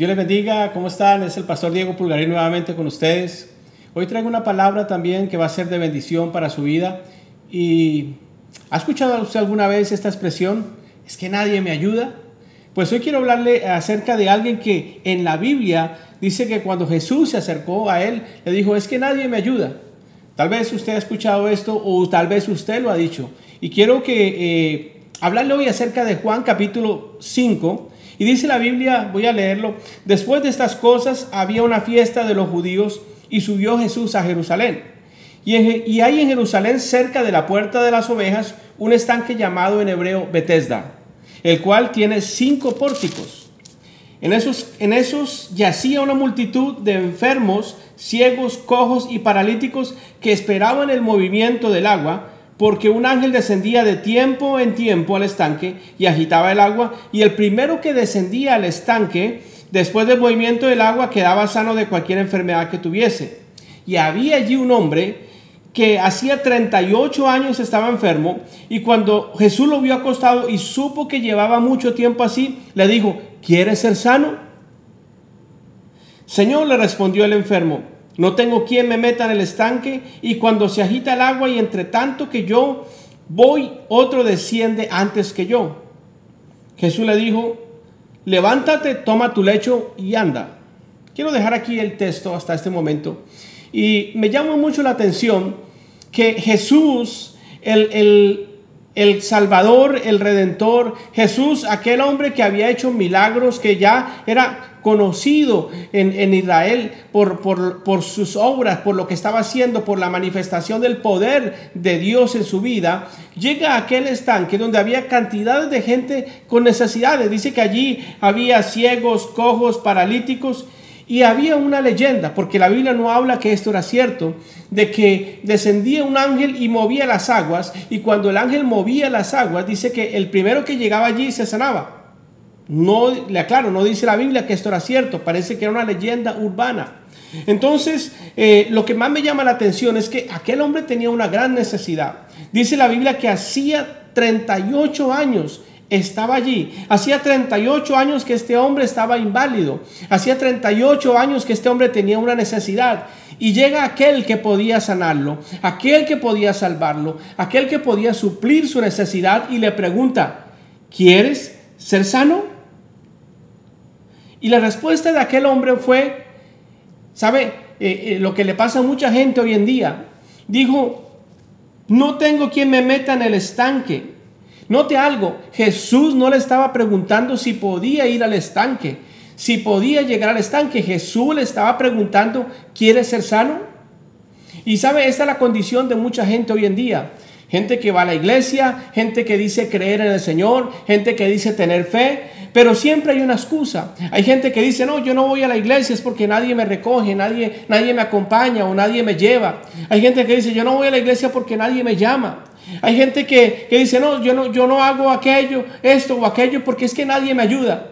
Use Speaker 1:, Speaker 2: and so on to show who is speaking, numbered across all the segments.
Speaker 1: Dios les bendiga, ¿cómo están? Es el pastor Diego Pulgarín nuevamente con ustedes. Hoy traigo una palabra también que va a ser de bendición para su vida. ¿Y ha escuchado usted alguna vez esta expresión? Es que nadie me ayuda. Pues hoy quiero hablarle acerca de alguien que en la Biblia dice que cuando Jesús se acercó a él, le dijo, es que nadie me ayuda. Tal vez usted ha escuchado esto o tal vez usted lo ha dicho. Y quiero que eh, hablarle hoy acerca de Juan capítulo 5 y dice la Biblia, voy a leerlo, después de estas cosas había una fiesta de los judíos y subió Jesús a Jerusalén. Y, hay en Jerusalén, cerca de la puerta de las ovejas, un estanque llamado en hebreo Bethesda, el cual tiene cinco pórticos. En esos, en esos yacía una multitud de enfermos, ciegos, cojos y paralíticos que esperaban el movimiento del agua porque un ángel descendía de tiempo en tiempo al estanque y agitaba el agua, y el primero que descendía al estanque, después del movimiento del agua, quedaba sano de cualquier enfermedad que tuviese. Y había allí un hombre que hacía 38 años estaba enfermo, y cuando Jesús lo vio acostado y supo que llevaba mucho tiempo así, le dijo, ¿quieres ser sano? Señor, le respondió el enfermo, no tengo quien me meta en el estanque y cuando se agita el agua y entre tanto que yo voy, otro desciende antes que yo. Jesús le dijo, levántate, toma tu lecho y anda. Quiero dejar aquí el texto hasta este momento. Y me llama mucho la atención que Jesús, el, el, el Salvador, el Redentor, Jesús, aquel hombre que había hecho milagros, que ya era conocido en, Israel por, por, sus obras, por lo que estaba haciendo, por la manifestación del poder de Dios en su vida, llega a aquel estanque donde había cantidades de gente con necesidades. Dice que allí había ciegos, cojos, paralíticos. Y había una leyenda, porque la Biblia no habla que esto era cierto, de que descendía un ángel y movía las aguas, y cuando el ángel movía las aguas, dice que el primero que llegaba allí se sanaba. No, le aclaro, no dice la Biblia que esto era cierto, parece que era una leyenda urbana. Entonces, eh, lo que más me llama la atención es que aquel hombre tenía una gran necesidad. Dice la Biblia que hacía 38 años estaba allí. Hacía 38 años que este hombre estaba inválido. Hacía 38 años que este hombre tenía una necesidad. Y llega aquel que podía sanarlo, aquel que podía salvarlo, aquel que podía suplir su necesidad y le pregunta, ¿quieres ser sano? Y la respuesta de aquel hombre fue, ¿sabe? Eh, eh, lo que le pasa a mucha gente hoy en día. Dijo, no tengo quien me meta en el estanque. Note algo, Jesús no le estaba preguntando si podía ir al estanque, si podía llegar al estanque. Jesús le estaba preguntando, ¿quiere ser sano? Y sabe, esta es la condición de mucha gente hoy en día. Gente que va a la iglesia, gente que dice creer en el Señor, gente que dice tener fe, pero siempre hay una excusa. Hay gente que dice, no, yo no voy a la iglesia es porque nadie me recoge, nadie, nadie me acompaña o nadie me lleva. Hay gente que dice, yo no voy a la iglesia porque nadie me llama. Hay gente que, que dice, no yo, no, yo no hago aquello, esto o aquello porque es que nadie me ayuda.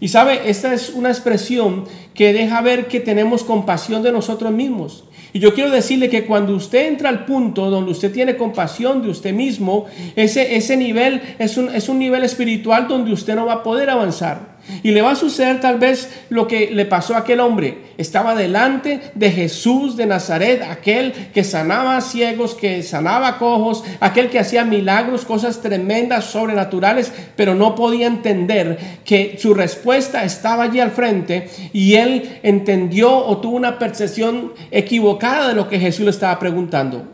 Speaker 1: Y sabe, esta es una expresión que deja ver que tenemos compasión de nosotros mismos. Y yo quiero decirle que cuando usted entra al punto donde usted tiene compasión de usted mismo, ese, ese nivel es un, es un nivel espiritual donde usted no va a poder avanzar. Y le va a suceder tal vez lo que le pasó a aquel hombre. Estaba delante de Jesús de Nazaret, aquel que sanaba ciegos, que sanaba cojos, aquel que hacía milagros, cosas tremendas, sobrenaturales, pero no podía entender que su respuesta estaba allí al frente y él entendió o tuvo una percepción equivocada de lo que Jesús le estaba preguntando.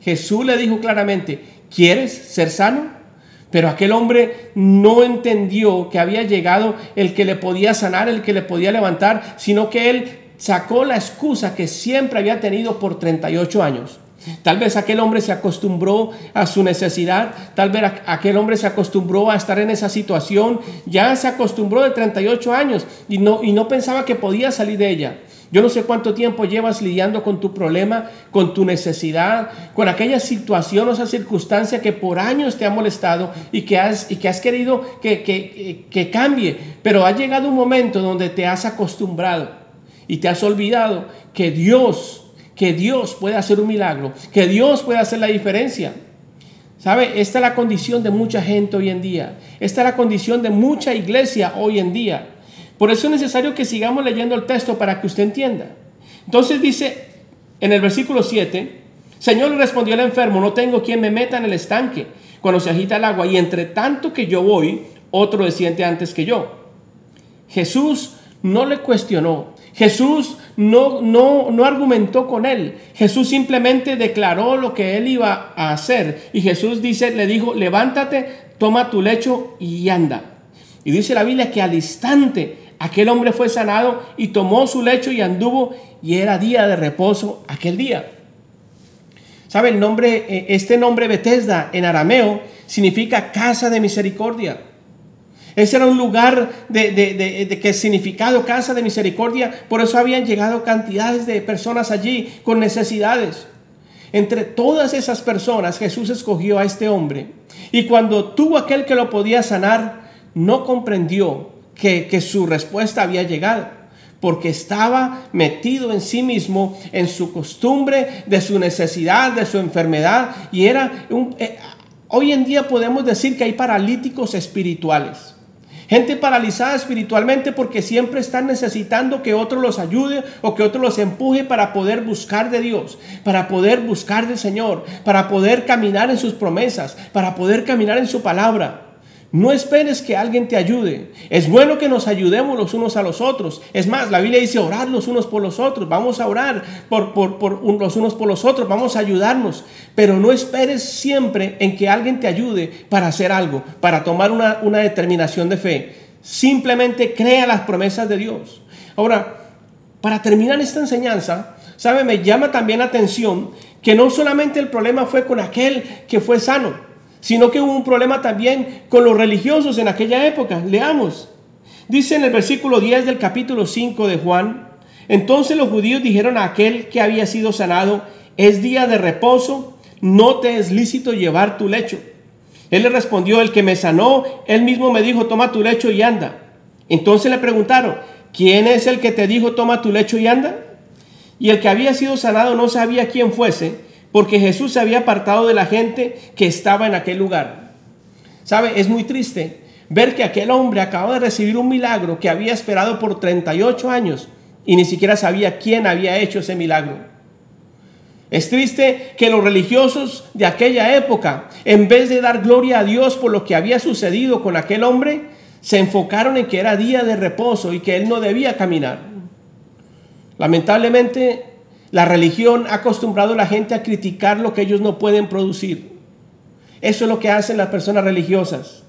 Speaker 1: Jesús le dijo claramente, ¿quieres ser sano? Pero aquel hombre no entendió que había llegado el que le podía sanar, el que le podía levantar, sino que él sacó la excusa que siempre había tenido por 38 años. Tal vez aquel hombre se acostumbró a su necesidad, tal vez aquel hombre se acostumbró a estar en esa situación, ya se acostumbró de 38 años y no, y no pensaba que podía salir de ella. Yo no sé cuánto tiempo llevas lidiando con tu problema, con tu necesidad, con aquella situación o esa circunstancia que por años te ha molestado y que has, y que has querido que, que, que cambie, pero ha llegado un momento donde te has acostumbrado y te has olvidado que Dios, que Dios puede hacer un milagro, que Dios puede hacer la diferencia. ¿Sabe? Esta es la condición de mucha gente hoy en día. Esta es la condición de mucha iglesia hoy en día. Por eso es necesario que sigamos leyendo el texto para que usted entienda. Entonces dice en el versículo 7, Señor le respondió el enfermo, no tengo quien me meta en el estanque cuando se agita el agua y entre tanto que yo voy, otro desciende antes que yo. Jesús no le cuestionó, Jesús no, no, no argumentó con él. Jesús simplemente declaró lo que él iba a hacer. Y Jesús dice, le dijo, levántate, toma tu lecho y anda. Y dice la Biblia que al instante aquel hombre fue sanado y tomó su lecho y anduvo y era día de reposo aquel día. ¿Sabe el nombre, eh, este nombre Bethesda en arameo significa casa de misericordia? Ese era un lugar de, de, que significado casa de misericordia. Por eso habían llegado cantidades de personas allí con necesidades. Entre todas esas personas Jesús escogió a este hombre. Y cuando tuvo aquel que lo podía sanar, no comprendió que, que su respuesta había llegado. Porque estaba metido en sí mismo, en su costumbre, de su necesidad, de su enfermedad. Y era. Eh, hoy en día podemos decir que hay paralíticos espirituales. Gente paralizada espiritualmente porque siempre están necesitando que otro los ayude o que otro los empuje para poder buscar de Dios, para poder buscar del Señor, para poder caminar en sus promesas, para poder caminar en su palabra. No esperes que alguien te ayude. Es bueno que nos ayudemos los unos a los otros. Es más, la Biblia dice orar los unos por los otros. Vamos a orar por, los unos por los otros. Vamos a ayudarnos. Pero no esperes siempre en que alguien te ayude para hacer algo, para tomar una, una determinación de fe. Simplemente crea las promesas de Dios. Ahora, para terminar esta enseñanza, ¿sabe? Me llama también la atención que no solamente el problema fue con aquel que fue sano sino que hubo un problema también con los religiosos en aquella época. Leamos. Dice en el versículo 10 del capítulo 5 de Juan, entonces los judíos dijeron a aquel que había sido sanado, es día de reposo, no te es lícito llevar tu lecho. Él le respondió, el que me sanó, él mismo me dijo, toma tu lecho y anda. Entonces le preguntaron, ¿quién es el que te dijo, toma tu lecho y anda? Y el que había sido sanado no sabía quién fuese, porque Jesús se había apartado de la gente que estaba en aquel lugar. ¿Sabe? Es muy triste ver que aquel hombre acaba de recibir un milagro que había esperado por 38 años y ni siquiera sabía quién había hecho ese milagro. Es triste que los religiosos de aquella época, en vez de dar gloria a Dios por lo que había sucedido con aquel hombre, se enfocaron en que era día de reposo y que él no debía caminar. Lamentablemente, la religión ha acostumbrado a la gente a criticar lo que ellos no pueden producir. Eso es lo que hacen las personas religiosas.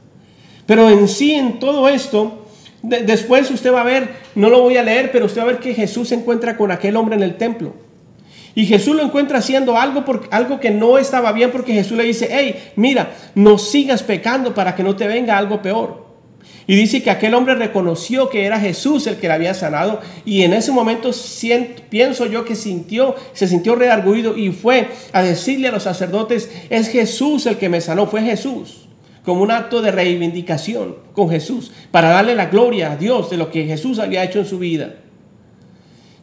Speaker 1: Pero en sí, en todo esto, después usted va a ver, no lo voy a leer, pero usted va a ver que Jesús se encuentra con aquel hombre en el templo. Y Jesús lo encuentra haciendo algo, por, algo que no estaba bien porque Jesús le dice, hey, mira, no sigas pecando para que no te venga algo peor. Y dice que aquel hombre reconoció que era Jesús el que le había sanado y en ese momento pienso yo que sintió, se sintió redarguido y fue a decirle a los sacerdotes, es Jesús el que me sanó, fue Jesús, como un acto de reivindicación con Jesús, para darle la gloria a Dios de lo que Jesús había hecho en su vida.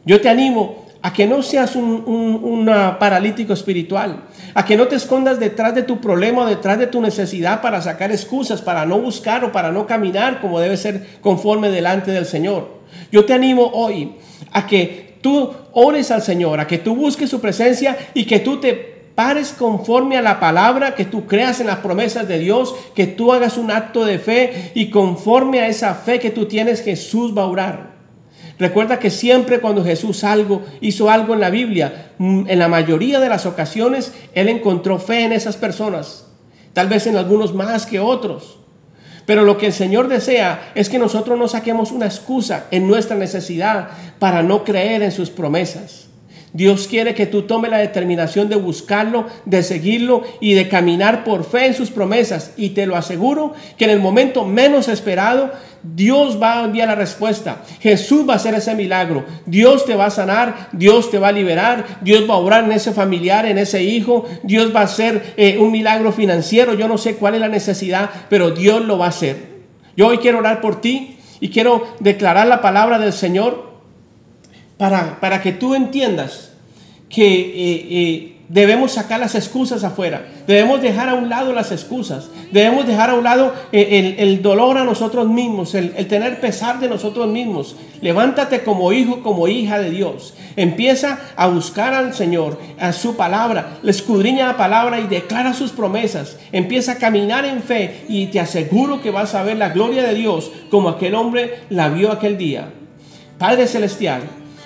Speaker 1: Yo te animo a que no seas un, paralítico espiritual, a que no te escondas detrás de tu problema o detrás de tu necesidad para sacar excusas, para no buscar o para no caminar como debe ser conforme delante del Señor. Yo te animo hoy a que tú ores al Señor, a que tú busques su presencia y que tú te pares conforme a la palabra, que tú creas en las promesas de Dios, que tú hagas un acto de fe y conforme a esa fe que tú tienes, Jesús va a orar. Recuerda que siempre cuando Jesús algo, hizo algo en la Biblia, mm, en la mayoría de las ocasiones, Él encontró fe en esas personas. Tal vez en algunos más que otros. Pero lo que el Señor desea es que nosotros no saquemos una excusa en nuestra necesidad para no creer en sus promesas. Dios quiere que tú tomes la determinación de buscarlo, de seguirlo y de caminar por fe en sus promesas. Y te lo aseguro que en el momento menos esperado, Dios va a enviar la respuesta. Jesús va a hacer ese milagro. Dios te va a sanar, Dios te va a liberar, Dios va a obrar en ese familiar, en ese hijo. Dios va a hacer eh, un milagro financiero. Yo no sé cuál es la necesidad, pero Dios lo va a hacer. Yo hoy quiero orar por ti y quiero declarar la palabra del Señor para, que tú entiendas que eh, eh, Debemos sacar las excusas afuera. Debemos dejar a un lado las excusas. Debemos dejar a un lado eh, el, dolor a nosotros mismos, el, el, tener pesar de nosotros mismos. Levántate como hijo, como hija de Dios. Empieza a buscar al Señor, a su palabra. Le escudriña la palabra y declara sus promesas. Empieza a caminar en fe y te aseguro que vas a ver la gloria de Dios como aquel hombre la vio aquel día. Padre Celestial,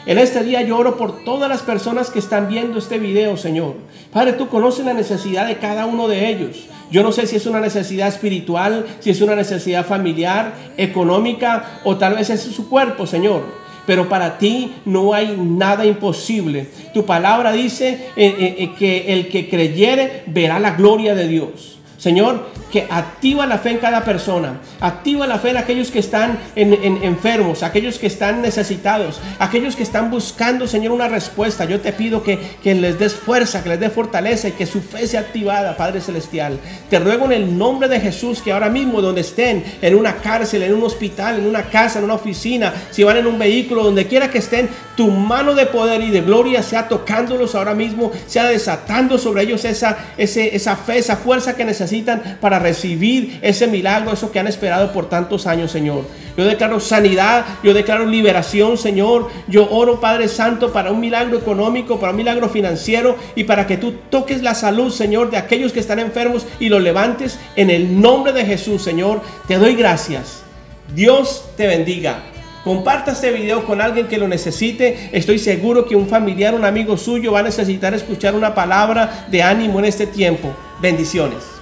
Speaker 1: en este día yo oro por todas las personas que están viendo este video, Señor. Padre, tú conoces la necesidad de cada uno de ellos. Yo no sé si es una necesidad espiritual, si es una necesidad familiar, económica o tal vez es su cuerpo, Señor. Pero para ti no hay nada imposible. Tu palabra dice eh, eh, eh, que el que creyere verá la gloria de Dios. Señor, que activa la fe en cada persona, activa la fe en aquellos que están en, enfermos, aquellos que están necesitados, aquellos que están buscando, Señor, una respuesta. Yo te pido que, que les des fuerza, que les des fortaleza y que su fe sea activada, Padre Celestial. Te ruego en el nombre de Jesús que ahora mismo donde estén, en una cárcel, en un hospital, en una casa, en una oficina, si van en un vehículo, donde quiera que estén, tu mano de poder y de gloria sea tocándolos ahora mismo, sea desatando sobre ellos esa, esa fe, esa fuerza que para recibir ese milagro, eso que han esperado por tantos años, Señor. Yo declaro sanidad, yo declaro liberación, Señor. Yo oro, Padre Santo, para un milagro económico, para un milagro financiero y para que tú toques la salud, Señor, de aquellos que están enfermos y los levantes en el nombre de Jesús, Señor. Te doy gracias. Dios te bendiga. Comparta este video con alguien que lo necesite. Estoy seguro que un familiar, un amigo suyo va a necesitar escuchar una palabra de ánimo en este tiempo. Bendiciones.